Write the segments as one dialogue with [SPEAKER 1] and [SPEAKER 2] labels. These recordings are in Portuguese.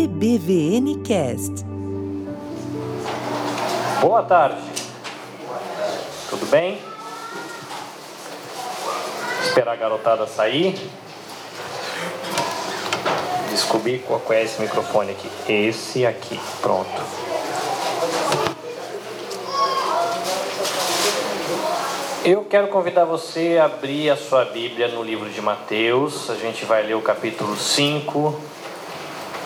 [SPEAKER 1] EBVN Cast.
[SPEAKER 2] Boa tarde. Tudo bem? Esperar a garotada sair. Descobri qual é esse microfone aqui. Esse aqui. Pronto. Eu quero convidar você a abrir a sua Bíblia no livro de Mateus. A gente vai ler o capítulo 5,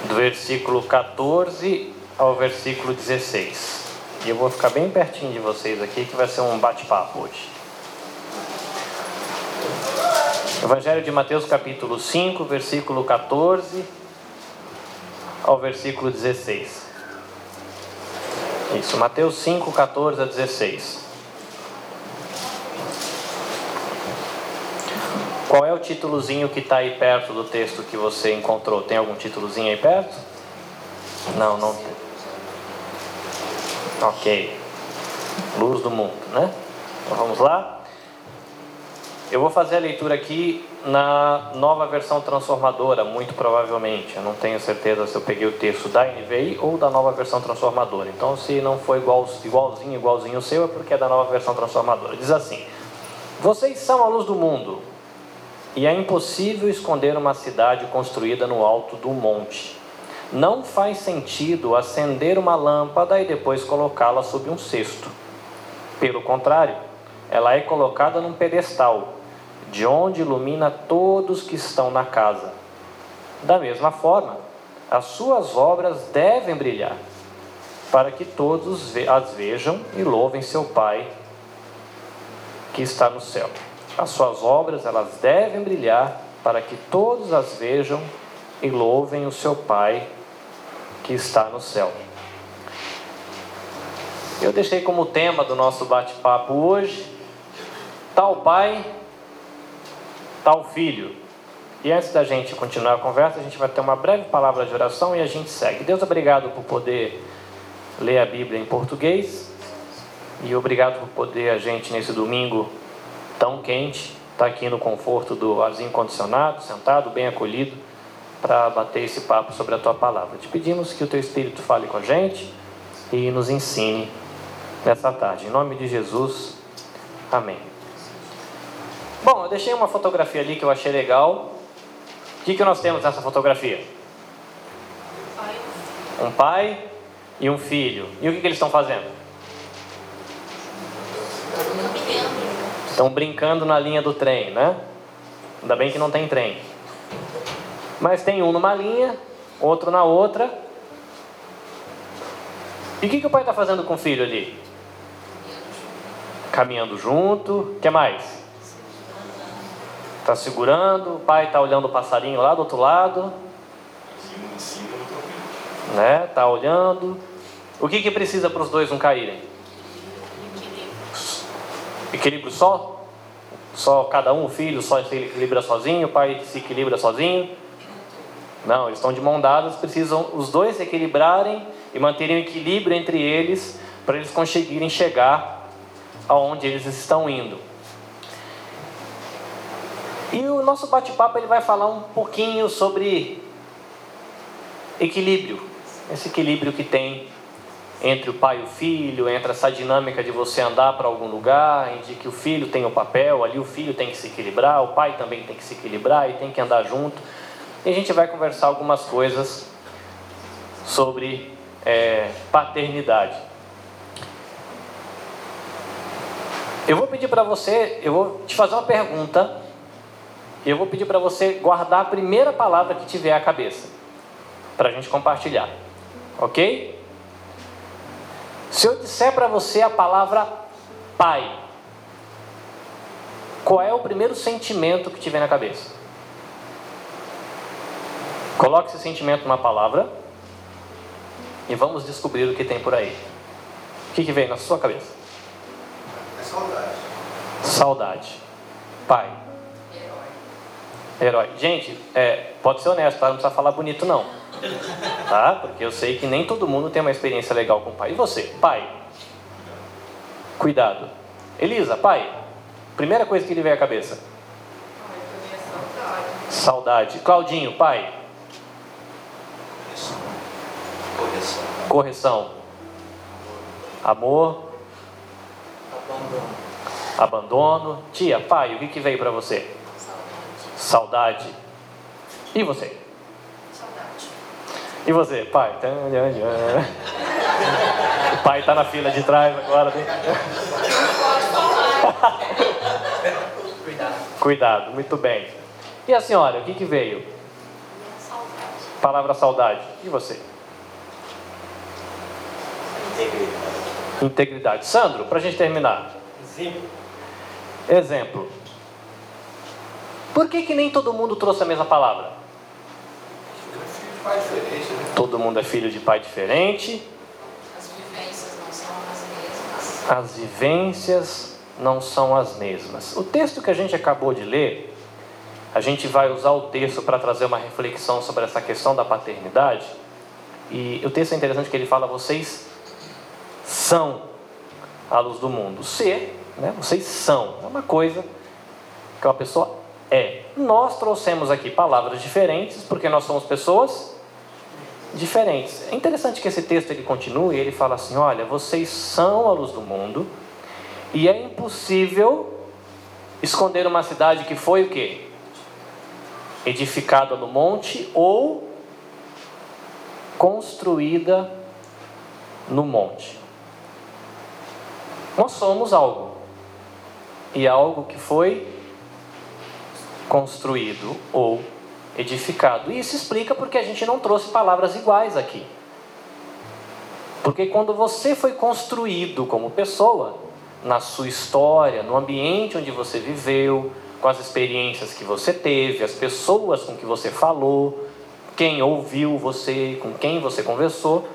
[SPEAKER 2] do versículo 14 ao versículo 16. E eu vou ficar bem pertinho de vocês aqui, que vai ser um bate-papo hoje. Evangelho de Mateus, capítulo 5, versículo 14 ao versículo 16. Isso, Mateus 5, 14 a 16. Qual é o títulozinho que está aí perto do texto que você encontrou? Tem algum títulozinho aí perto? Não, não tem. Ok. Luz do mundo, né? Então vamos lá. Eu vou fazer a leitura aqui na nova versão transformadora, muito provavelmente. Eu não tenho certeza se eu peguei o texto da NVI ou da nova versão transformadora. Então, se não for igual, igualzinho, igualzinho o seu, é porque é da nova versão transformadora. Diz assim: Vocês são a luz do mundo. E é impossível esconder uma cidade construída no alto do monte. Não faz sentido acender uma lâmpada e depois colocá-la sob um cesto. Pelo contrário, ela é colocada num pedestal, de onde ilumina todos que estão na casa. Da mesma forma, as suas obras devem brilhar, para que todos as vejam e louvem seu Pai que está no céu. As suas obras, elas devem brilhar para que todos as vejam e louvem o seu Pai que está no céu. Eu deixei como tema do nosso bate-papo hoje, tal pai, tal filho. E antes da gente continuar a conversa, a gente vai ter uma breve palavra de oração e a gente segue. Deus, obrigado por poder ler a Bíblia em português. E obrigado por poder a gente nesse domingo tão quente, estar tá aqui no conforto do arzinho condicionado, sentado, bem acolhido, para bater esse papo sobre a tua palavra. Te pedimos que o teu Espírito fale com a gente e nos ensine nessa tarde. Em nome de Jesus, amém. Bom, eu deixei uma fotografia ali que eu achei legal. O que, que nós temos nessa fotografia? Um pai e um filho. E o que, que eles estão fazendo? Estão brincando na linha do trem, né? Ainda bem que não tem trem. Mas tem um numa linha, outro na outra. E o que, que o pai está fazendo com o filho ali? Caminhando junto. O que mais? Está segurando. O pai está olhando o passarinho lá do outro lado. Né? Está olhando. O que, que precisa para os dois não caírem? equilíbrio só? Só cada um, o filho só se equilibra sozinho, o pai se equilibra sozinho? Não, eles estão de mão dadas, precisam os dois se equilibrarem e manterem o equilíbrio entre eles para eles conseguirem chegar aonde eles estão indo. E o nosso bate-papo ele vai falar um pouquinho sobre equilíbrio, esse equilíbrio que tem entre o pai e o filho, entre essa dinâmica de você andar para algum lugar, de que o filho tem o papel, ali o filho tem que se equilibrar, o pai também tem que se equilibrar e tem que andar junto. E a gente vai conversar algumas coisas sobre é, paternidade. Eu vou pedir para você, eu vou te fazer uma pergunta, e eu vou pedir para você guardar a primeira palavra que tiver à cabeça, para a gente compartilhar, ok? Se eu disser para você a palavra pai, qual é o primeiro sentimento que te vem na cabeça? Coloque esse sentimento numa palavra e vamos descobrir o que tem por aí. O que, que vem na sua cabeça?
[SPEAKER 3] É saudade.
[SPEAKER 2] Saudade. Pai.
[SPEAKER 3] Herói.
[SPEAKER 2] Herói. Gente, é, pode ser honesto, tá? não precisa falar bonito não. Tá? Porque eu sei que nem todo mundo tem uma experiência legal com o pai. E você, pai? Cuidado. Elisa, pai? Primeira coisa que lhe vem à cabeça?
[SPEAKER 4] Ai, é saudade.
[SPEAKER 2] Saudade. Claudinho, pai? Correção. Amor.
[SPEAKER 1] Abandono.
[SPEAKER 2] Abandono. Tia, pai, o que, que veio para você?
[SPEAKER 4] Saudade.
[SPEAKER 2] Saudade. E você? E você, pai? O pai está na fila de trás agora. Né?
[SPEAKER 1] Cuidado.
[SPEAKER 2] Cuidado, muito bem. E a senhora, o que, que veio?
[SPEAKER 4] Saudade.
[SPEAKER 2] Palavra saudade. E você?
[SPEAKER 1] Integridade.
[SPEAKER 2] Integridade. Sandro, para a gente terminar.
[SPEAKER 1] Exemplo.
[SPEAKER 2] Exemplo. Por que, que nem todo mundo trouxe a mesma palavra?
[SPEAKER 3] Pai diferente, né?
[SPEAKER 2] Todo mundo é filho de pai diferente,
[SPEAKER 4] As vivências não são as mesmas.
[SPEAKER 2] as vivências não são as mesmas. O texto que a gente acabou de ler, a gente vai usar o texto para trazer uma reflexão sobre essa questão da paternidade. E o texto é interessante que ele fala: vocês são a luz do mundo. Ser, né? vocês são, é uma coisa que uma pessoa é. Nós trouxemos aqui palavras diferentes porque nós somos pessoas diferentes. É interessante que esse texto ele continue, ele fala assim: olha, vocês são a luz do mundo e é impossível esconder uma cidade que foi o quê? Edificada no monte ou construída no monte. Nós somos algo. E algo que foi construído ou edificado. E isso explica porque a gente não trouxe palavras iguais aqui. Porque quando você foi construído como pessoa, na sua história, no ambiente onde você viveu, com as experiências que você teve, as pessoas com que você falou, quem ouviu você, com quem você conversou,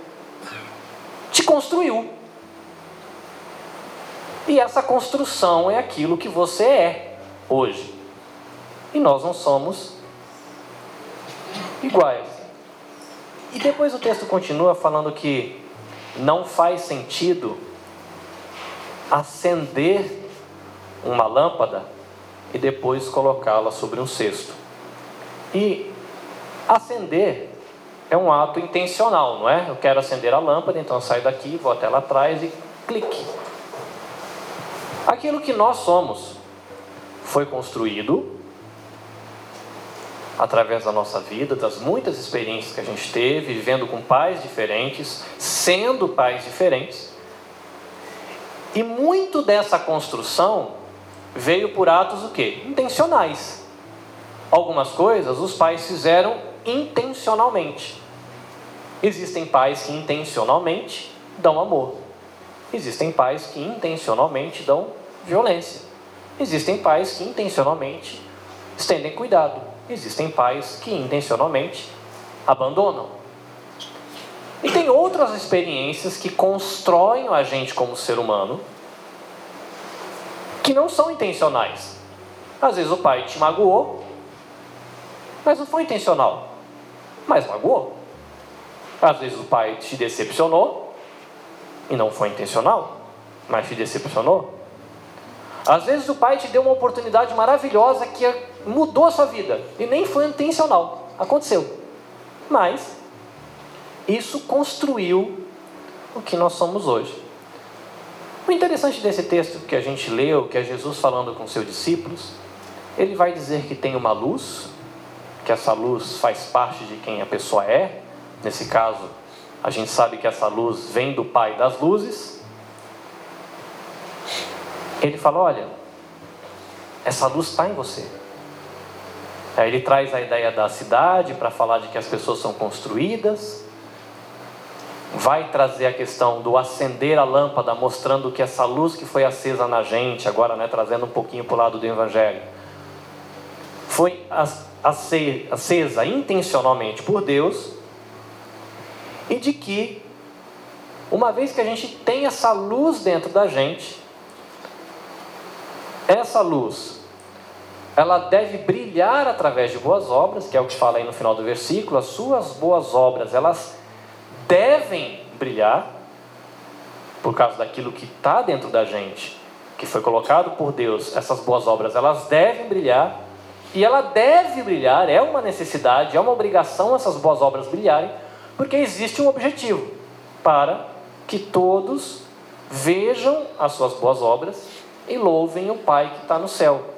[SPEAKER 2] te construiu. E essa construção é aquilo que você é hoje. E nós não somos iguais. E depois o texto continua falando que não faz sentido acender uma lâmpada e depois colocá-la sobre um cesto. E acender é um ato intencional, não é? Eu quero acender a lâmpada, então saio daqui, vou até lá atrás e clique. Aquilo que nós somos foi construído através da nossa vida, das muitas experiências que a gente teve, vivendo com pais diferentes, sendo pais diferentes. E muito dessa construção veio por atos o quê? Intencionais. Algumas coisas os pais fizeram intencionalmente. Existem pais que intencionalmente dão amor. Existem pais que intencionalmente dão violência. Existem pais que intencionalmente estendem cuidado. Existem pais que intencionalmente abandonam. E tem outras experiências que constroem a gente como ser humano que não são intencionais. Às vezes o pai te magoou, mas não foi intencional, mas magoou. Às vezes o pai te decepcionou e não foi intencional, mas te decepcionou. Às vezes o pai te deu uma oportunidade maravilhosa que mudou a sua vida e nem foi intencional, aconteceu. Mas isso construiu o que nós somos hoje. O interessante desse texto que a gente leu, que é Jesus falando com seus discípulos, ele vai dizer que tem uma luz, que essa luz faz parte de quem a pessoa é. Nesse caso, a gente sabe que essa luz vem do Pai das luzes. Ele fala: olha, essa luz está em você. Aí ele traz a ideia da cidade para falar de que as pessoas são construídas. Vai trazer a questão do acender a lâmpada, mostrando que essa luz que foi acesa na gente, agora né, trazendo um pouquinho para o lado do Evangelho, foi acesa intencionalmente por Deus, e de que, uma vez que a gente tem essa luz dentro da gente, essa luz, ela deve brilhar através de boas obras, que é o que fala aí no final do versículo, as suas boas obras, elas devem brilhar, por causa daquilo que está dentro da gente, que foi colocado por Deus, essas boas obras, elas devem brilhar, e ela deve brilhar, é uma necessidade, é uma obrigação essas boas obras brilharem, porque existe um objetivo para que todos vejam as suas boas obras e louvem o Pai que está no céu.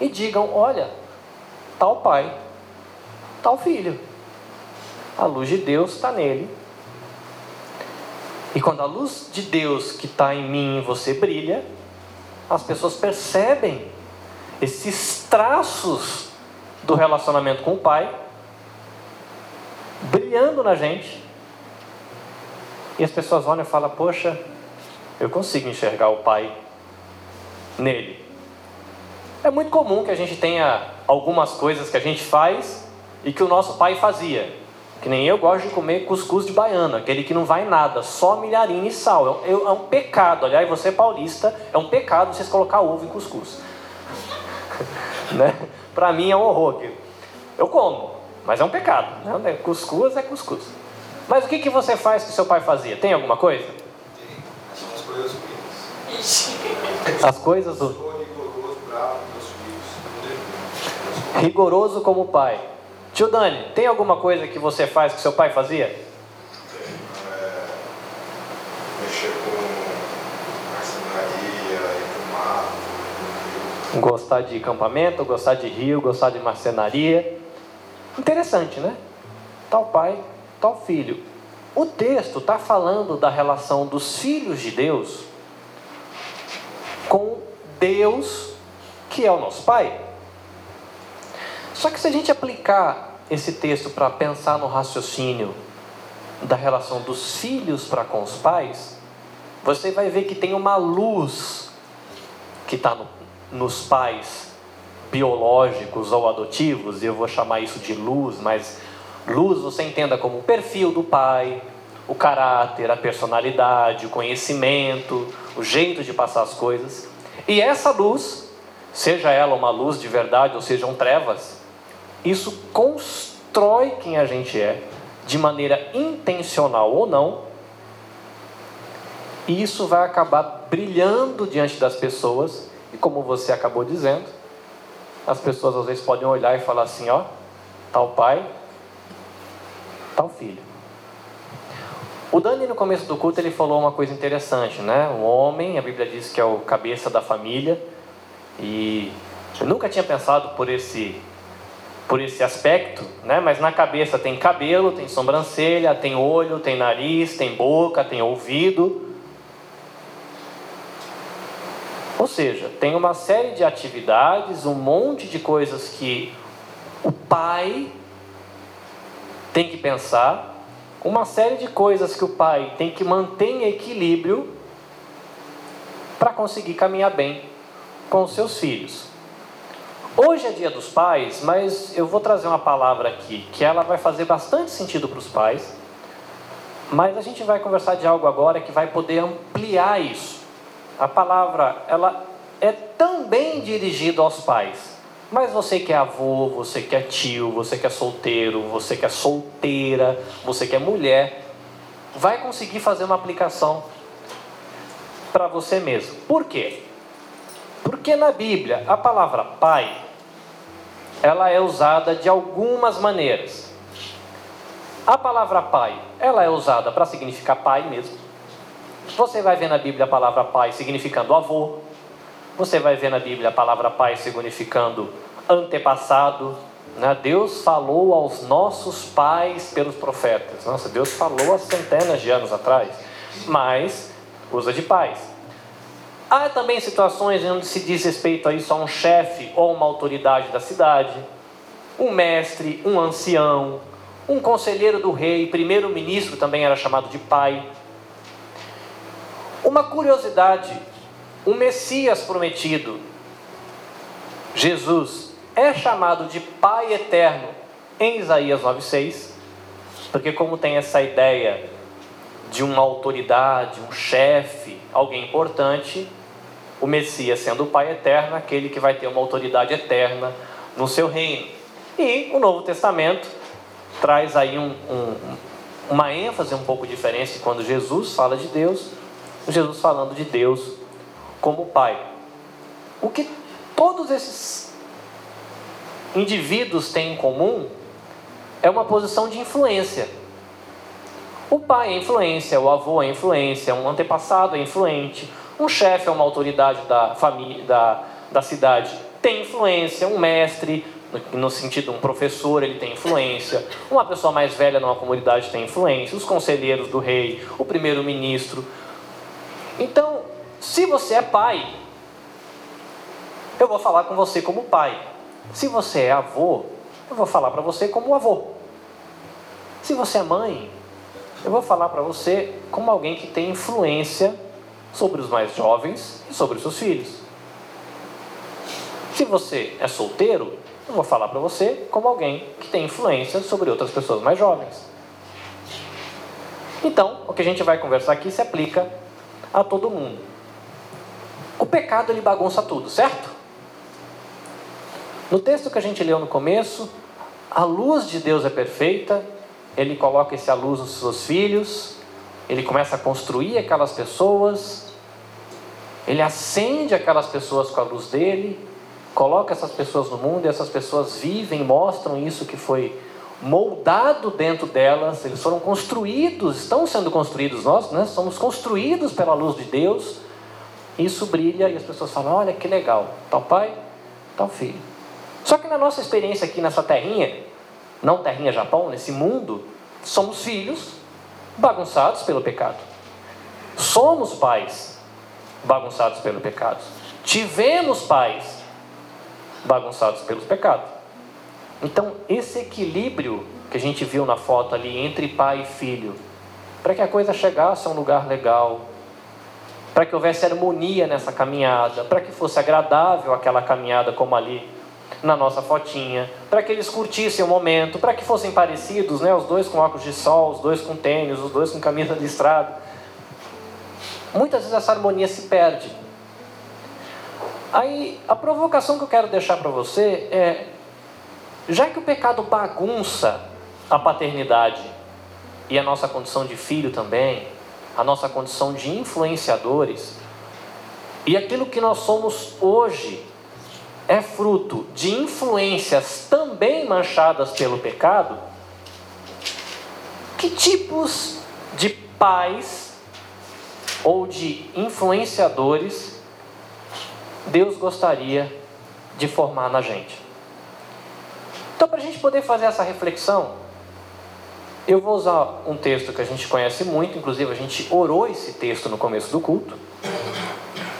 [SPEAKER 2] E digam: olha, tal pai, tal filho. A luz de Deus está nele. E quando a luz de Deus que está em mim e você brilha, as pessoas percebem esses traços do relacionamento com o Pai brilhando na gente. E as pessoas olham e falam: Poxa, eu consigo enxergar o Pai nele. É muito comum que a gente tenha algumas coisas que a gente faz e que o nosso pai fazia. Que nem eu gosto de comer cuscuz de baiano, aquele que não vai nada, só milharinho e sal. É, é um pecado, aliás, você paulista, é um pecado vocês colocar ovo em cuscuz. né? Para mim é um horror. Eu como, mas é um pecado. Né? Cuscuz é cuscuz. Mas o que, que você faz que seu pai fazia? Tem alguma coisa?
[SPEAKER 3] As coisas ruins.
[SPEAKER 2] Do
[SPEAKER 3] sou rigoroso, bravo com meus filhos. Não devo.
[SPEAKER 2] Rigoroso como pai. Tio Dani, tem alguma coisa que você faz que seu pai fazia?
[SPEAKER 3] É, mexer com marcenaria, ir pro mato.
[SPEAKER 2] Gostar de acampamento, gostar de rio, gostar de marcenaria. Interessante, né? Tal pai, tal filho. O texto está falando da relação dos filhos de Deus com Deus, que é o nosso Pai. Só que se a gente aplicar esse texto para pensar no raciocínio da relação dos filhos para com os pais, você vai ver que tem uma luz que está no, nos pais biológicos ou adotivos, e eu vou chamar isso de luz, mas luz você entenda como o perfil do pai, o caráter, a personalidade, o conhecimento, o jeito de passar as coisas. E essa luz, seja ela uma luz de verdade ou sejam trevas, isso constrói quem a gente é, de maneira intencional ou não, e isso vai acabar brilhando diante das pessoas, e como você acabou dizendo, as pessoas às vezes podem olhar e falar assim: ó, tal pai, tal filho. O Dani, no começo do culto, ele falou uma coisa interessante, né? O homem, a Bíblia diz que é o cabeça da família, e eu nunca tinha pensado por esse por esse aspecto, né? Mas na cabeça tem cabelo, tem sobrancelha, tem olho, tem nariz, tem boca, tem ouvido. Ou seja, tem uma série de atividades, um monte de coisas que o pai tem que pensar, uma série de coisas que o pai tem que manter em equilíbrio para conseguir caminhar bem com os seus filhos. Hoje é dia dos pais, mas eu vou trazer uma palavra aqui que ela vai fazer bastante sentido para os pais, mas a gente vai conversar de algo agora que vai poder ampliar isso. A palavra, ela é também dirigida aos pais. Mas você que é avô, você que é tio, você que é solteiro, você que é solteira, você que é mulher, vai conseguir fazer uma aplicação para você mesmo. Por quê? Porque na Bíblia a palavra pai ela é usada de algumas maneiras. A palavra pai, ela é usada para significar pai mesmo. Você vai ver na Bíblia a palavra pai significando avô. Você vai ver na Bíblia a palavra pai significando antepassado. Né? Deus falou aos nossos pais pelos profetas. Nossa, Deus falou há centenas de anos atrás. Mas usa de pais. Há também situações onde se diz respeito a isso a um chefe ou uma autoridade da cidade, um mestre, um ancião, um conselheiro do rei, primeiro-ministro também era chamado de pai. Uma curiosidade: o Messias prometido, Jesus, é chamado de Pai eterno em Isaías 9,6, porque, como tem essa ideia de uma autoridade, um chefe, alguém importante, o Messias sendo o Pai eterno, aquele que vai ter uma autoridade eterna no seu reino. E o Novo Testamento traz aí um, um, uma ênfase um pouco diferente quando Jesus fala de Deus, Jesus falando de Deus como Pai. O que todos esses indivíduos têm em comum é uma posição de influência. O pai é influência, o avô é influência, um antepassado é influente, um chefe é uma autoridade da família, da, da cidade, tem influência, um mestre, no sentido um professor, ele tem influência, uma pessoa mais velha numa comunidade tem influência, os conselheiros do rei, o primeiro-ministro. Então, se você é pai, eu vou falar com você como pai. Se você é avô, eu vou falar para você como avô. Se você é mãe, eu vou falar para você como alguém que tem influência sobre os mais jovens e sobre os seus filhos. Se você é solteiro, eu vou falar para você como alguém que tem influência sobre outras pessoas mais jovens. Então, o que a gente vai conversar aqui se aplica a todo mundo. O pecado ele bagunça tudo, certo? No texto que a gente leu no começo, a luz de Deus é perfeita, ele coloca essa luz nos seus filhos, ele começa a construir aquelas pessoas, ele acende aquelas pessoas com a luz dele, coloca essas pessoas no mundo e essas pessoas vivem, mostram isso que foi moldado dentro delas, eles foram construídos, estão sendo construídos, nós né, somos construídos pela luz de Deus, isso brilha e as pessoas falam: olha que legal, tal pai, tal filho. Só que na nossa experiência aqui nessa terrinha, não terrinha Japão, nesse mundo, somos filhos bagunçados pelo pecado. Somos pais bagunçados pelo pecado. Tivemos pais bagunçados pelos pecados. Então, esse equilíbrio que a gente viu na foto ali entre pai e filho, para que a coisa chegasse a um lugar legal, para que houvesse harmonia nessa caminhada, para que fosse agradável aquela caminhada como ali na nossa fotinha, para que eles curtissem o momento, para que fossem parecidos, né, os dois com óculos de sol, os dois com tênis, os dois com camisa de estrada. Muitas vezes essa harmonia se perde. Aí a provocação que eu quero deixar para você é: já que o pecado bagunça a paternidade e a nossa condição de filho também, a nossa condição de influenciadores, e aquilo que nós somos hoje é fruto de influências também manchadas pelo pecado, que tipos de pais ou de influenciadores Deus gostaria de formar na gente? Então, para a gente poder fazer essa reflexão, eu vou usar um texto que a gente conhece muito, inclusive a gente orou esse texto no começo do culto,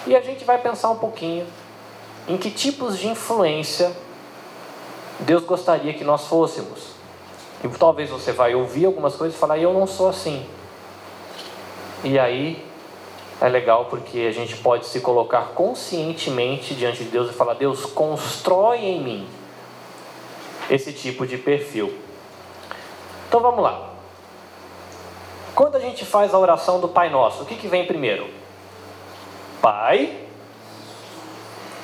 [SPEAKER 2] e a gente vai pensar um pouquinho em que tipos de influência Deus gostaria que nós fôssemos. E talvez você vai ouvir algumas coisas e falar, eu não sou assim. E aí é legal porque a gente pode se colocar conscientemente diante de Deus e falar, Deus, constrói em mim esse tipo de perfil. Então vamos lá. Quando a gente faz a oração do Pai Nosso, o que, que vem primeiro? Pai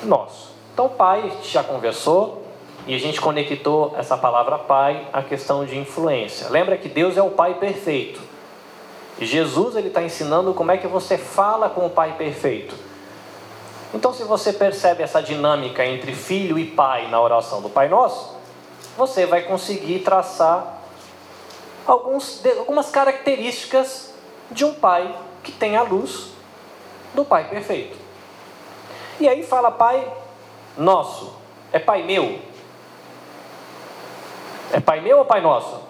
[SPEAKER 2] nosso. Então, Pai já conversou e a gente conectou essa palavra Pai à questão de influência. Lembra que Deus é o Pai perfeito. Jesus ele está ensinando como é que você fala com o Pai perfeito. Então, se você percebe essa dinâmica entre filho e pai na oração do Pai Nosso, você vai conseguir traçar alguns, algumas características de um pai que tem a luz do Pai perfeito. E aí fala Pai Nosso. É Pai meu? É Pai meu ou Pai Nosso?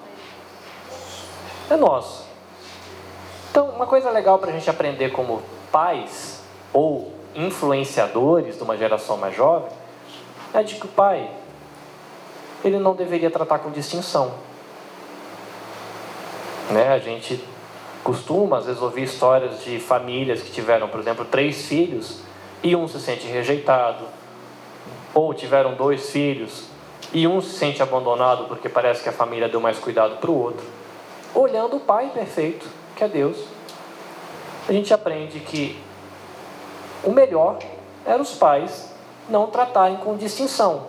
[SPEAKER 2] É nosso. Então, uma coisa legal para a gente aprender como pais ou influenciadores de uma geração mais jovem é de que o pai ele não deveria tratar com distinção. Né? A gente costuma às vezes ouvir histórias de famílias que tiveram, por exemplo, três filhos e um se sente rejeitado, ou tiveram dois filhos e um se sente abandonado porque parece que a família deu mais cuidado para o outro, olhando o Pai perfeito, que é Deus, a gente aprende que o melhor era os pais não tratarem com distinção.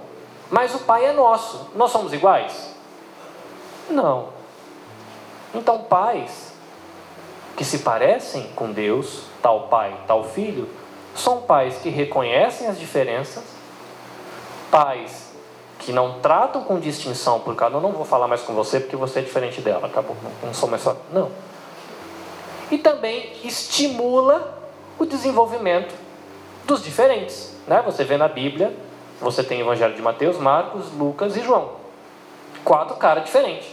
[SPEAKER 2] Mas o Pai é nosso. Nós somos iguais? Não. Então, pais que se parecem com Deus, tal pai, tal filho, são pais que reconhecem as diferenças, pais que não tratam com distinção por causa, eu não vou falar mais com você porque você é diferente dela, acabou, não, não sou mais só. Não. E também estimula o desenvolvimento dos diferentes. Né? Você vê na Bíblia, você tem o Evangelho de Mateus, Marcos, Lucas e João. Quatro caras diferentes.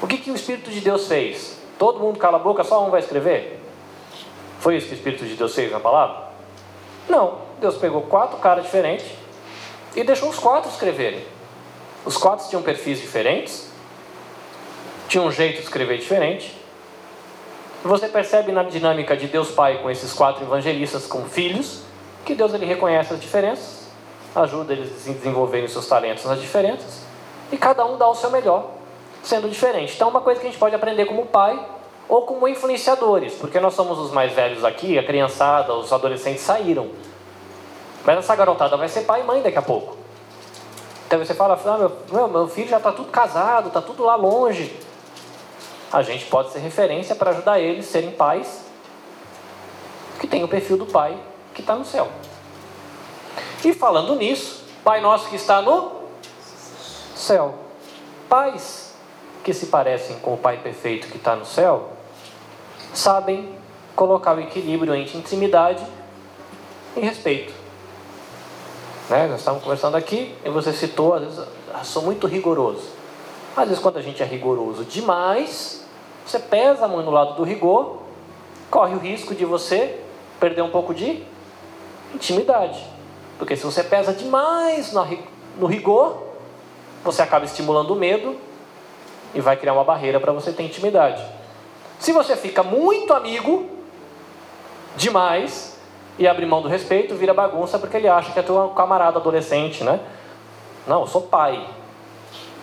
[SPEAKER 2] O que, que o Espírito de Deus fez? Todo mundo cala a boca, só um vai escrever? Foi isso que o Espírito de Deus fez na palavra? Não. Deus pegou quatro caras diferentes e deixou os quatro escreverem. Os quatro tinham perfis diferentes, tinham um jeito de escrever diferente. Você percebe na dinâmica de Deus Pai com esses quatro evangelistas como filhos, que Deus ele reconhece as diferenças, ajuda eles a desenvolverem seus talentos nas diferenças, e cada um dá o seu melhor, sendo diferente. Então, uma coisa que a gente pode aprender como pai ou como influenciadores, porque nós somos os mais velhos aqui, a criançada, os adolescentes saíram. Mas essa garotada vai ser pai e mãe daqui a pouco. Então você fala, ah, meu, meu filho já está tudo casado, está tudo lá longe. A gente pode ser referência para ajudar eles a serem pais que tem o perfil do pai que está no céu. E falando nisso, Pai nosso que está no céu. Pais que se parecem com o Pai perfeito que está no céu, sabem colocar o equilíbrio entre intimidade e respeito. Né? Nós estávamos conversando aqui e você citou, às vezes, ah, sou muito rigoroso. Às vezes, quando a gente é rigoroso demais, você pesa a mão no lado do rigor, corre o risco de você perder um pouco de intimidade. Porque se você pesa demais no rigor, você acaba estimulando o medo e vai criar uma barreira para você ter intimidade. Se você fica muito amigo demais e abre mão do respeito, vira bagunça porque ele acha que é teu camarada adolescente, né? Não, eu sou pai.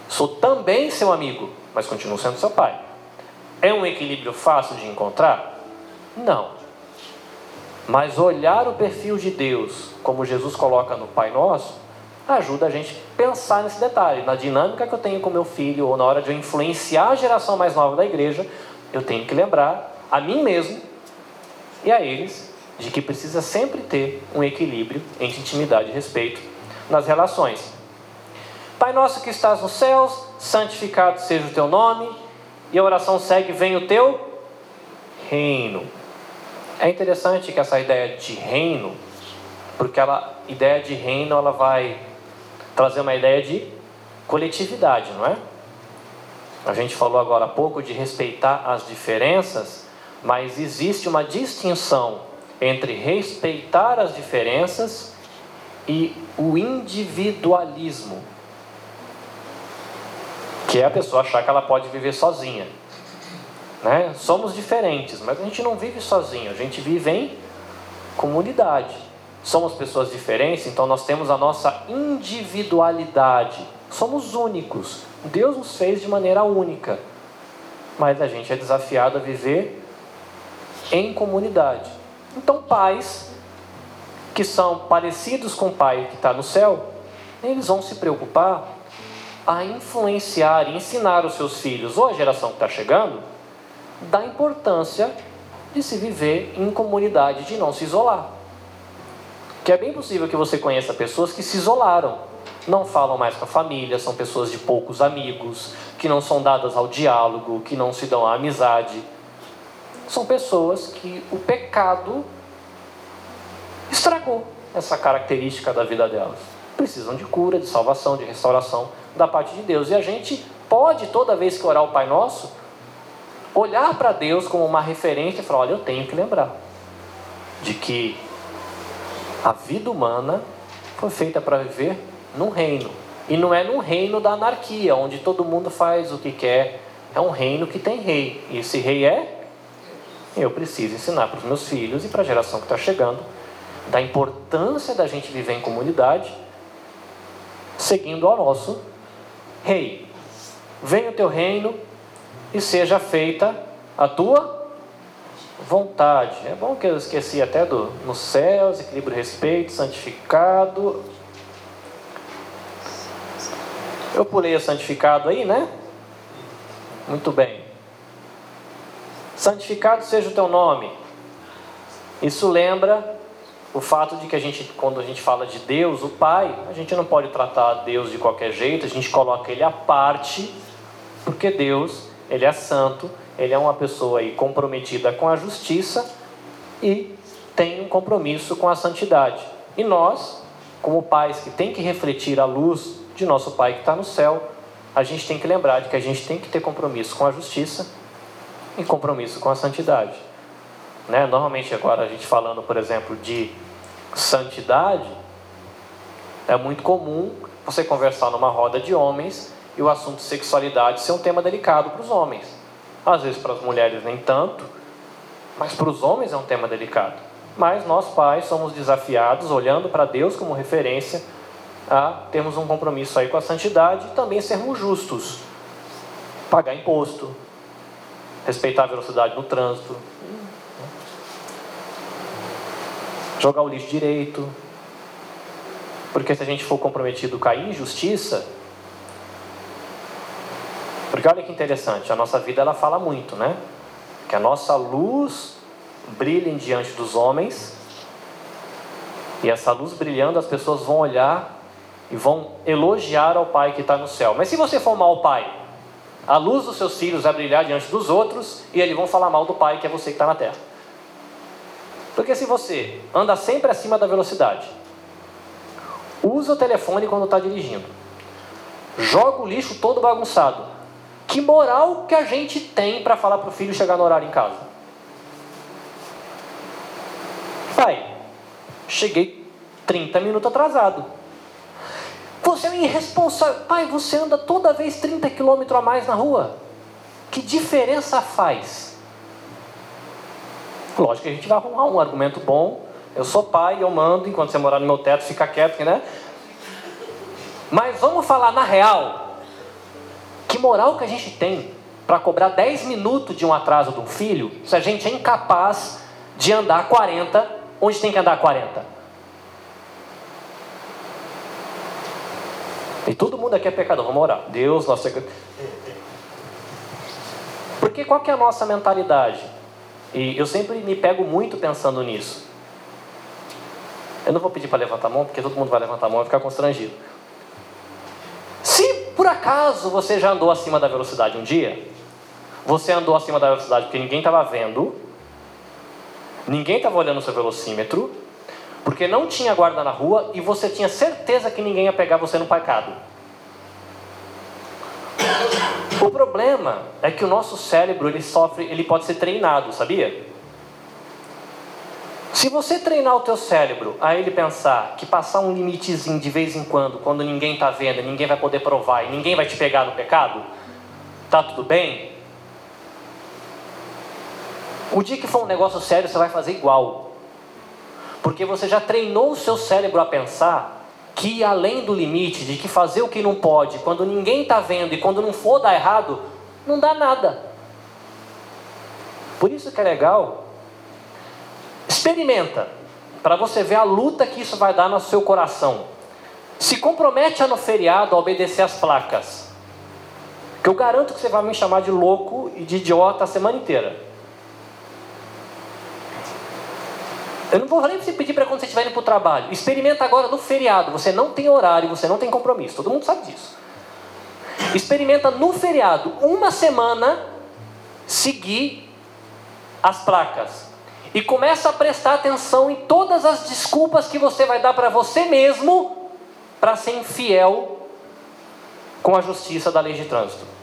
[SPEAKER 2] Sou também seu amigo, mas continuo sendo seu pai. É um equilíbrio fácil de encontrar? Não. Mas olhar o perfil de Deus, como Jesus coloca no Pai Nosso, ajuda a gente a pensar nesse detalhe, na dinâmica que eu tenho com meu filho, ou na hora de eu influenciar a geração mais nova da igreja, eu tenho que lembrar a mim mesmo e a eles de que precisa sempre ter um equilíbrio entre intimidade e respeito nas relações. Pai nosso que estás nos céus, santificado seja o teu nome, e a oração segue: venha o teu reino. É interessante que essa ideia de reino, porque a ideia de reino ela vai trazer uma ideia de coletividade, não é? A gente falou agora há pouco de respeitar as diferenças, mas existe uma distinção entre respeitar as diferenças e o individualismo, que é a pessoa achar que ela pode viver sozinha. Né? Somos diferentes, mas a gente não vive sozinho, a gente vive em comunidade. Somos pessoas diferentes, então nós temos a nossa individualidade. Somos únicos. Deus nos fez de maneira única. Mas a gente é desafiado a viver em comunidade. Então, pais que são parecidos com o pai que está no céu, eles vão se preocupar a influenciar e ensinar os seus filhos, ou a geração que está chegando, da importância de se viver em comunidade, de não se isolar. Que é bem possível que você conheça pessoas que se isolaram, não falam mais com a família, são pessoas de poucos amigos, que não são dadas ao diálogo, que não se dão à amizade. São pessoas que o pecado estragou essa característica da vida delas. Precisam de cura, de salvação, de restauração da parte de Deus. E a gente pode, toda vez que orar o Pai Nosso, olhar para Deus como uma referência e falar: olha, eu tenho que lembrar de que a vida humana foi feita para viver num reino. E não é num reino da anarquia, onde todo mundo faz o que quer. É um reino que tem rei. E esse rei é. Eu preciso ensinar para os meus filhos e para a geração que está chegando da importância da gente viver em comunidade, seguindo ao nosso rei. Venha o teu reino, e seja feita a tua vontade. É bom que eu esqueci até do nos céus, equilíbrio, respeito, santificado. Eu pulei o santificado aí, né? Muito bem. Santificado seja o teu nome. Isso lembra o fato de que a gente, quando a gente fala de Deus, o Pai, a gente não pode tratar Deus de qualquer jeito, a gente coloca ele à parte, porque Deus ele é santo ele é uma pessoa aí comprometida com a justiça e tem um compromisso com a santidade. E nós, como pais que tem que refletir a luz de nosso Pai que está no céu, a gente tem que lembrar de que a gente tem que ter compromisso com a justiça e compromisso com a santidade. Né? Normalmente agora a gente falando, por exemplo, de santidade, é muito comum você conversar numa roda de homens e o assunto sexualidade ser um tema delicado para os homens. Às vezes para as mulheres nem tanto, mas para os homens é um tema delicado. Mas nós pais somos desafiados, olhando para Deus como referência, a termos um compromisso aí com a santidade e também sermos justos. Pagar imposto, respeitar a velocidade no trânsito, jogar o lixo direito. Porque se a gente for comprometido com a injustiça, porque olha que interessante, a nossa vida ela fala muito, né? Que a nossa luz brilha diante dos homens, e essa luz brilhando, as pessoas vão olhar e vão elogiar ao Pai que está no céu. Mas se você for mau pai, a luz dos seus filhos vai brilhar diante dos outros e eles vão falar mal do Pai que é você que está na terra. Porque se você anda sempre acima da velocidade, usa o telefone quando está dirigindo, joga o lixo todo bagunçado, que moral que a gente tem para falar para o filho chegar no horário em casa? Pai, cheguei 30 minutos atrasado. Você é um irresponsável. Pai, você anda toda vez 30 quilômetros a mais na rua. Que diferença faz? Lógico que a gente vai arrumar um argumento bom. Eu sou pai, eu mando, enquanto você morar no meu teto, fica quieto, né? Mas vamos falar na real. Que moral que a gente tem para cobrar 10 minutos de um atraso de um filho se a gente é incapaz de andar 40 onde tem que andar 40? E todo mundo aqui é pecador, vamos orar. Deus, nosso Porque qual que é a nossa mentalidade? E eu sempre me pego muito pensando nisso. Eu não vou pedir para levantar a mão, porque todo mundo vai levantar a mão e ficar constrangido. Se por acaso você já andou acima da velocidade um dia, você andou acima da velocidade porque ninguém estava vendo, ninguém estava olhando o seu velocímetro, porque não tinha guarda na rua e você tinha certeza que ninguém ia pegar você no pecado. O problema é que o nosso cérebro ele sofre, ele pode ser treinado, sabia? Se você treinar o teu cérebro a ele pensar que passar um limitezinho de vez em quando, quando ninguém está vendo, ninguém vai poder provar e ninguém vai te pegar no pecado, tá tudo bem? O dia que for um negócio sério, você vai fazer igual. Porque você já treinou o seu cérebro a pensar que além do limite, de que fazer o que não pode, quando ninguém está vendo e quando não for dar errado, não dá nada. Por isso que é legal. Experimenta, para você ver a luta que isso vai dar no seu coração. Se compromete a no feriado a obedecer as placas. Que eu garanto que você vai me chamar de louco e de idiota a semana inteira. Eu não vou nem pedir para quando você estiver indo para o trabalho. Experimenta agora no feriado. Você não tem horário, você não tem compromisso. Todo mundo sabe disso. Experimenta no feriado, uma semana, seguir as placas. E começa a prestar atenção em todas as desculpas que você vai dar para você mesmo para ser infiel com a justiça da lei de trânsito.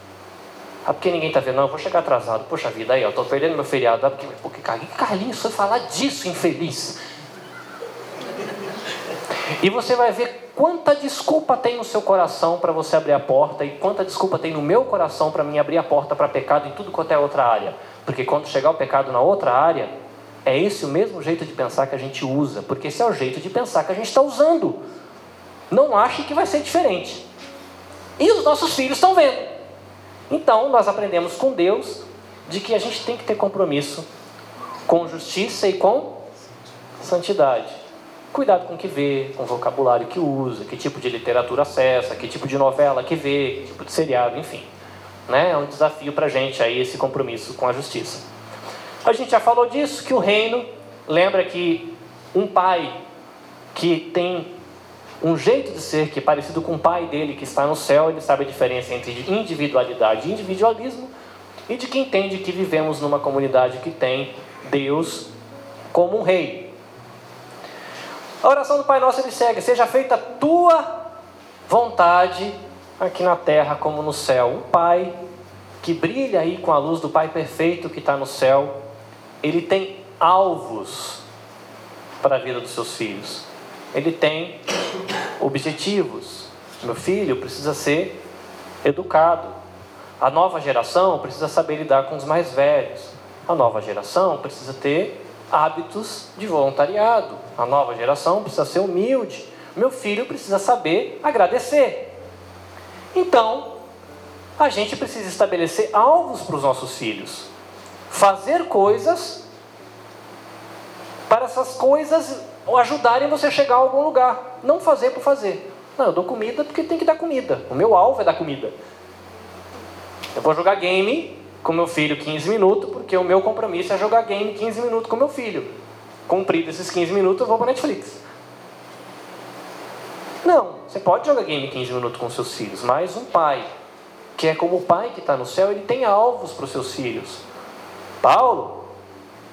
[SPEAKER 2] Ah, porque ninguém está vendo, não, vou chegar atrasado. Poxa vida, aí, ó, estou perdendo meu feriado. Ah, porque, porque Carlinhos foi falar disso, infeliz. E você vai ver quanta desculpa tem no seu coração para você abrir a porta e quanta desculpa tem no meu coração para mim abrir a porta para pecado em tudo quanto é outra área. Porque quando chegar o pecado na outra área, é esse o mesmo jeito de pensar que a gente usa. Porque esse é o jeito de pensar que a gente está usando. Não ache que vai ser diferente. E os nossos filhos estão vendo. Então, nós aprendemos com Deus de que a gente tem que ter compromisso com justiça e com santidade. Cuidado com o que vê, com o vocabulário que usa, que tipo de literatura acessa, que tipo de novela que vê, que tipo de seriado, enfim. Né? É um desafio para a gente aí esse compromisso com a justiça. A gente já falou disso, que o reino, lembra que um pai que tem um jeito de ser que é parecido com o pai dele que está no céu, ele sabe a diferença entre individualidade e individualismo. e de que entende que vivemos numa comunidade que tem Deus como um rei. A oração do Pai Nosso ele segue: seja feita a tua vontade aqui na terra como no céu. Um Pai que brilha aí com a luz do Pai perfeito que está no céu, ele tem alvos para a vida dos seus filhos. Ele tem objetivos. Meu filho precisa ser educado. A nova geração precisa saber lidar com os mais velhos. A nova geração precisa ter hábitos de voluntariado. A nova geração precisa ser humilde. Meu filho precisa saber agradecer. Então, a gente precisa estabelecer alvos para os nossos filhos. Fazer coisas para essas coisas ajudarem você a chegar a algum lugar. Não fazer por fazer. Não, eu dou comida porque tem que dar comida. O meu alvo é dar comida. Eu vou jogar game com meu filho 15 minutos, porque o meu compromisso é jogar game 15 minutos com meu filho. Cumprido esses 15 minutos, eu vou para Netflix. Não, você pode jogar game 15 minutos com seus filhos, mas um pai, que é como o pai que está no céu, ele tem alvos para os seus filhos. Paulo,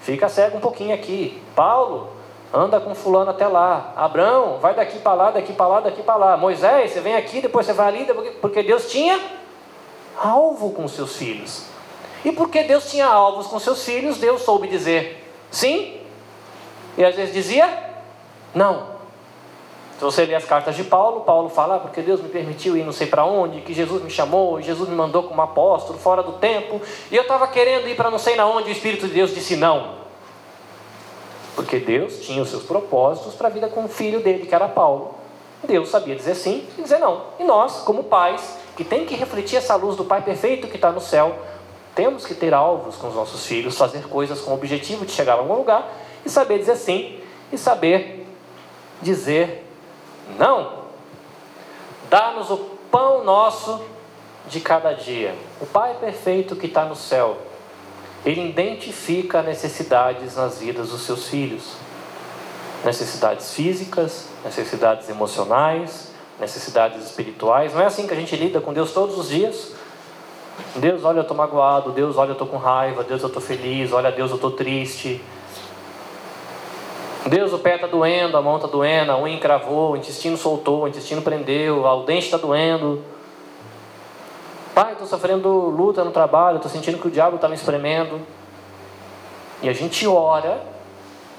[SPEAKER 2] fica cego um pouquinho aqui. Paulo, anda com fulano até lá. Abraão, vai daqui para lá, daqui para lá, daqui para lá. Moisés, você vem aqui, depois você vai ali, porque Deus tinha alvo com seus filhos. E porque Deus tinha alvos com seus filhos, Deus soube dizer sim, e às vezes dizia não. Se você ler as cartas de Paulo, Paulo fala, ah, porque Deus me permitiu ir não sei para onde, que Jesus me chamou, Jesus me mandou como apóstolo, fora do tempo, e eu estava querendo ir para não sei na onde, o Espírito de Deus disse não. Porque Deus tinha os seus propósitos para a vida com o filho dele, que era Paulo. Deus sabia dizer sim e dizer não. E nós, como pais, que tem que refletir essa luz do Pai perfeito que está no céu, temos que ter alvos com os nossos filhos, fazer coisas com o objetivo de chegar a algum lugar e saber dizer sim e saber dizer não. Dá-nos o pão nosso de cada dia. O Pai perfeito que está no céu, ele identifica necessidades nas vidas dos seus filhos. Necessidades físicas, necessidades emocionais, necessidades espirituais. Não é assim que a gente lida com Deus todos os dias? Deus, olha, eu estou magoado. Deus, olha, eu estou com raiva. Deus, eu estou feliz. Olha, Deus, eu estou triste. Deus, o pé está doendo, a mão está doendo, a unha encravou, o intestino soltou, o intestino prendeu, o dente está doendo. Pai, estou sofrendo luta no trabalho, estou sentindo que o diabo está me espremendo. E a gente ora,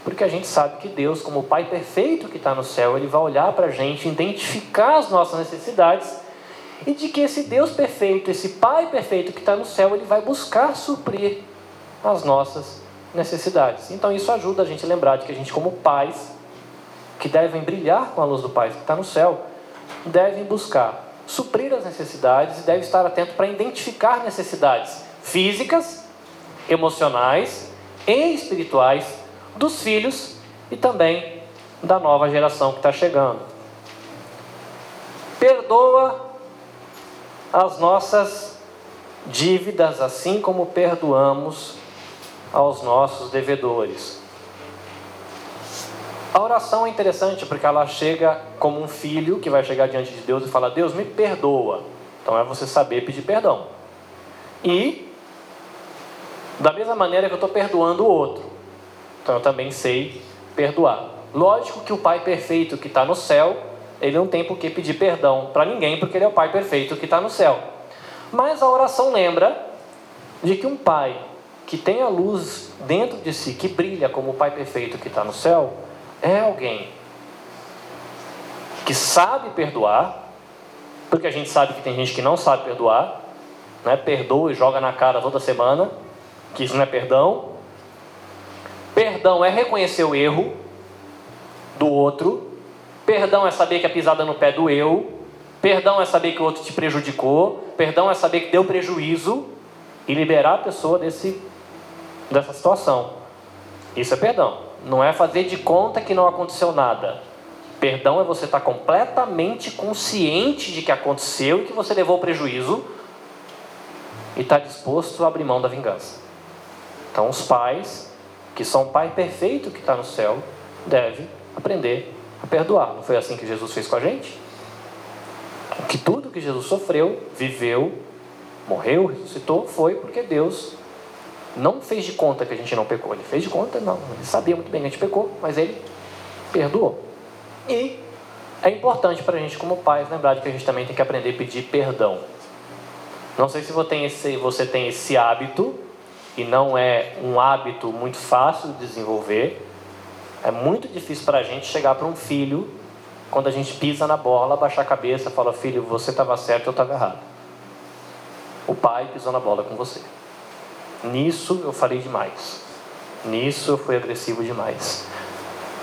[SPEAKER 2] porque a gente sabe que Deus, como o Pai perfeito que está no céu, Ele vai olhar para a gente, identificar as nossas necessidades, e de que esse Deus perfeito, esse Pai perfeito que está no céu, Ele vai buscar suprir as nossas necessidades. Então isso ajuda a gente a lembrar de que a gente, como pais, que devem brilhar com a luz do Pai que está no céu, devem buscar suprir as necessidades e devem estar atento para identificar necessidades físicas, emocionais e espirituais dos filhos e também da nova geração que está chegando. Perdoa as nossas dívidas, assim como perdoamos aos nossos devedores. A oração é interessante porque ela chega como um filho que vai chegar diante de Deus e fala: Deus, me perdoa. Então é você saber pedir perdão. E, da mesma maneira que eu estou perdoando o outro, então eu também sei perdoar. Lógico que o Pai perfeito que está no céu, ele não tem por que pedir perdão para ninguém, porque ele é o Pai perfeito que está no céu. Mas a oração lembra de que um pai que tem a luz dentro de si, que brilha como o Pai perfeito que está no céu, é alguém que sabe perdoar, porque a gente sabe que tem gente que não sabe perdoar, né? perdoa e joga na cara toda semana, que isso não é perdão. Perdão é reconhecer o erro do outro, perdão é saber que a pisada no pé doeu, perdão é saber que o outro te prejudicou, perdão é saber que deu prejuízo e liberar a pessoa desse dessa situação. Isso é perdão. Não é fazer de conta que não aconteceu nada. Perdão é você estar completamente consciente de que aconteceu e que você levou prejuízo e está disposto a abrir mão da vingança. Então, os pais, que são o pai perfeito que está no céu, devem aprender a perdoar. Não foi assim que Jesus fez com a gente? Que tudo que Jesus sofreu, viveu, morreu, ressuscitou, foi porque Deus não fez de conta que a gente não pecou. Ele fez de conta, não. Ele sabia muito bem que a gente pecou, mas ele perdoou. E é importante para a gente, como pais, lembrar de que a gente também tem que aprender a pedir perdão. Não sei se você tem esse, hábito, e não é um hábito muito fácil de desenvolver. É muito difícil para a gente chegar para um filho, quando a gente pisa na bola, baixar a cabeça e falar: Filho, você estava certo, eu estava errado. O pai pisou na bola com você. Nisso eu falei demais. Nisso eu fui agressivo demais.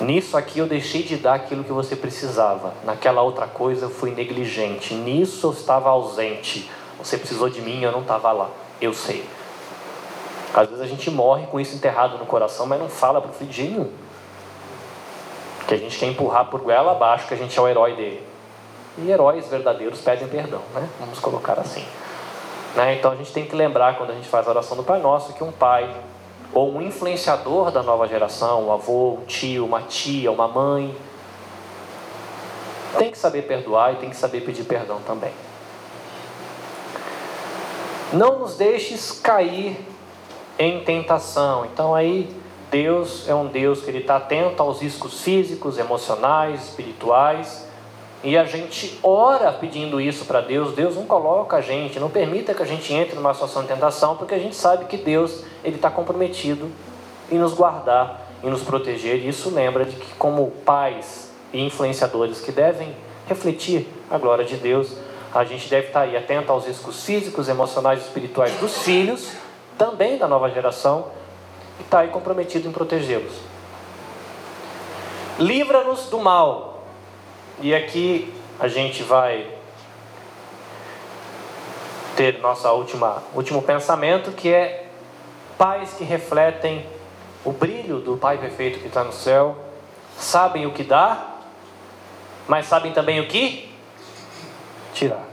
[SPEAKER 2] Nisso aqui eu deixei de dar aquilo que você precisava. Naquela outra coisa eu fui negligente. Nisso eu estava ausente. Você precisou de mim, eu não estava lá. Eu sei. Às vezes a gente morre com isso enterrado no coração, mas não fala para o de. Que a gente quer empurrar por goela abaixo, que a gente é o herói dele. E heróis verdadeiros pedem perdão, né? Vamos colocar assim. Né? Então a gente tem que lembrar, quando a gente faz a oração do Pai Nosso, que um pai ou um influenciador da nova geração, um avô, um tio, uma tia, uma mãe, tem que saber perdoar e tem que saber pedir perdão também. Não nos deixes cair em tentação. Então aí Deus é um Deus que ele está atento aos riscos físicos, emocionais, espirituais e a gente ora pedindo isso para Deus, Deus não coloca a gente, não permita que a gente entre numa situação de tentação, porque a gente sabe que Deus ele está comprometido em nos guardar, em nos proteger. E isso lembra de que como pais e influenciadores que devem refletir a glória de Deus, a gente deve estar tá aí atento aos riscos físicos, emocionais e espirituais dos filhos, também da nova geração, e estar tá aí comprometido em protegê-los. Livra-nos do mal, e aqui a gente vai ter última último pensamento que é pais que refletem o brilho do Pai perfeito que está no céu, sabem o que dá, mas sabem também o que tirar.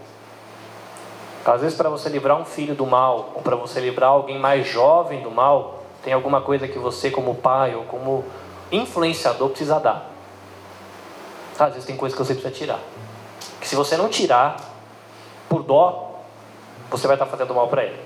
[SPEAKER 2] Às vezes, para você livrar um filho do mal, ou para você livrar alguém mais jovem do mal, tem alguma coisa que você, como pai ou como influenciador, precisa dar. Às vezes tem coisas que você precisa tirar. Que se você não tirar, por dó, você vai estar fazendo mal para ele.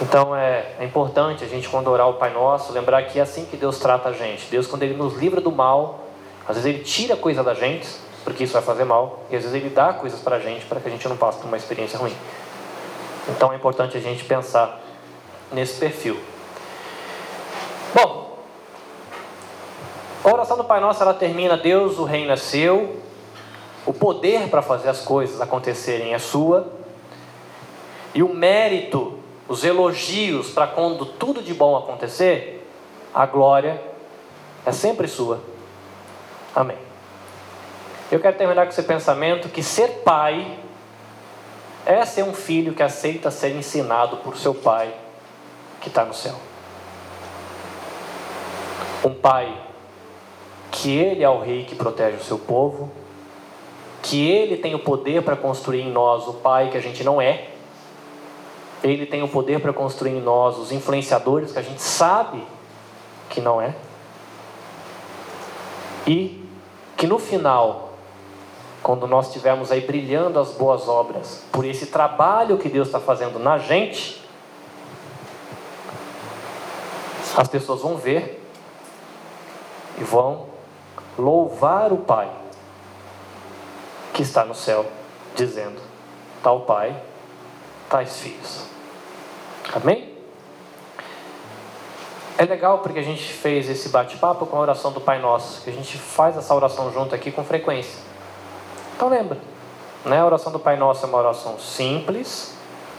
[SPEAKER 2] Então é, é, importante a gente, quando orar o Pai Nosso, lembrar que é assim que Deus trata a gente. Deus, quando Ele nos livra do mal, às vezes Ele tira coisa da gente, porque isso vai fazer mal, e às vezes Ele dá coisas para a gente para que a gente não passe por uma experiência ruim. Então é importante a gente pensar nesse perfil. Bom, a oração do Pai Nosso ela termina: Deus, o reino é seu, o poder para fazer as coisas acontecerem é sua, e o mérito, os elogios para quando tudo de bom acontecer, a glória é sempre sua. Amém. Eu quero terminar com esse pensamento que ser pai é ser um filho que aceita ser ensinado por seu pai que está no céu. Um pai que Ele é o Rei que protege o seu povo, que Ele tem o poder para construir em nós o Pai que a gente não é, Ele tem o poder para construir em nós os influenciadores que a gente sabe que não é, e que no final, quando nós estivermos aí brilhando as boas obras, por esse trabalho que Deus está fazendo na gente, as pessoas vão ver e vão louvar o Pai que está no céu, dizendo: Tal Pai, tais filhos. Amém? É legal porque a gente fez esse bate-papo com a oração do Pai Nosso, que a gente faz essa oração junto aqui com frequência. Então lembra, né? a oração do Pai Nosso é uma oração simples,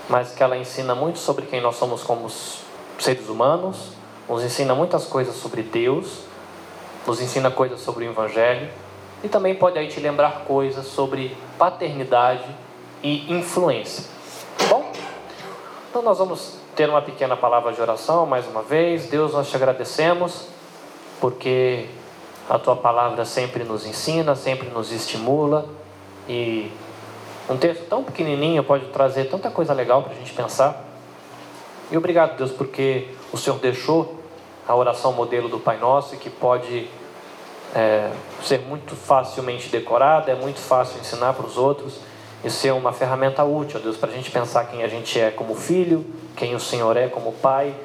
[SPEAKER 2] mas que ela ensina muito sobre quem nós somos como seres humanos, nos ensina muitas coisas sobre Deus, nos ensina coisas sobre o Evangelho e também pode aí te lembrar coisas sobre paternidade e influência. Tá bom? Então nós vamos ter uma pequena palavra de oração mais uma vez. Deus, nós te agradecemos porque a tua palavra sempre nos ensina, sempre nos estimula e um texto tão pequenininho pode trazer tanta coisa legal para a gente pensar. E obrigado, Deus, porque o Senhor deixou a oração modelo do Pai Nosso, que pode é, ser muito facilmente decorada, é muito fácil ensinar para os outros e ser uma ferramenta útil, Deus, para a gente pensar quem a gente é como filho, quem o Senhor é como pai,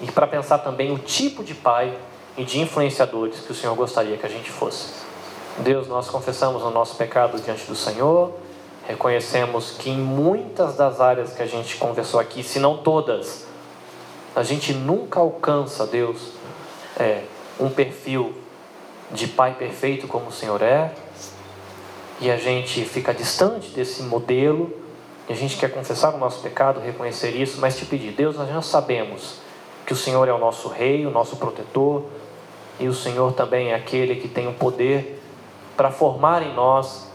[SPEAKER 2] e para pensar também o tipo de pai e de influenciadores que o Senhor gostaria que a gente fosse. Deus, nós confessamos o nosso pecado diante do Senhor, reconhecemos que em muitas das áreas que a gente conversou aqui, se não todas, a gente nunca alcança, Deus, é, um perfil de pai perfeito como o Senhor é, e a gente fica distante desse modelo, e a gente quer confessar o nosso pecado, reconhecer isso, mas te pedir, Deus, nós já sabemos que o Senhor é o nosso rei, o nosso protetor, e o Senhor também é aquele que tem o poder para formar em nós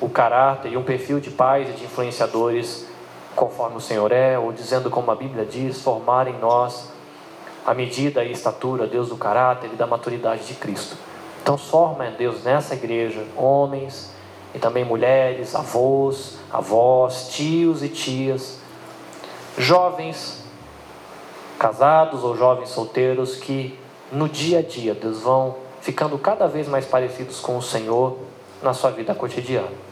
[SPEAKER 2] o caráter e um perfil de pais e de influenciadores conforme o Senhor é, ou dizendo como a Bíblia diz, formar em nós a medida e estatura, Deus, do caráter e da maturidade de Cristo. Então, forma, Deus, nessa igreja, homens e também mulheres, avós, avós, tios e tias, jovens, casados ou jovens solteiros que no dia a dia, Deus, vão ficando cada vez mais parecidos com o Senhor na sua vida cotidiana.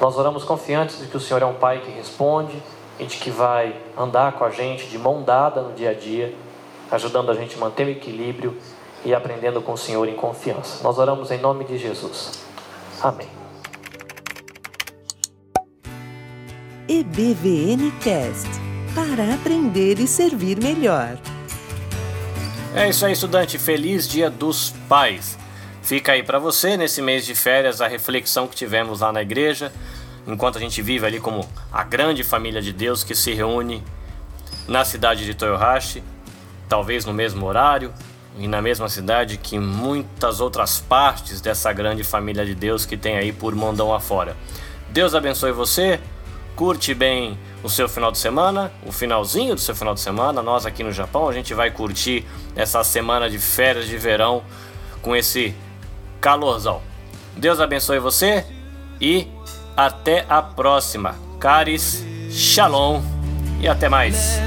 [SPEAKER 2] Nós oramos confiantes de que o Senhor é um Pai que responde e de que vai andar com a gente de mão dada no dia a dia, ajudando a gente a manter o equilíbrio e aprendendo com o Senhor em confiança. Nós oramos em nome de Jesus. Amém.
[SPEAKER 5] EBVN Cast para aprender e servir melhor.
[SPEAKER 2] É isso aí, estudante. Feliz Dia dos Pais. Fica aí para você nesse mês de férias a reflexão que tivemos lá na igreja, enquanto a gente vive ali como a grande família de Deus que se reúne na cidade de Toyohashi, talvez no mesmo horário e na mesma cidade que muitas outras partes dessa grande família de Deus que tem aí por mondão afora. Deus abençoe você, curte bem o seu final de semana, o finalzinho do seu final de semana. Nós aqui no Japão, a gente vai curtir essa semana de férias de verão com esse calorzão. Deus abençoe você e até a próxima. Caris, shalom e até mais.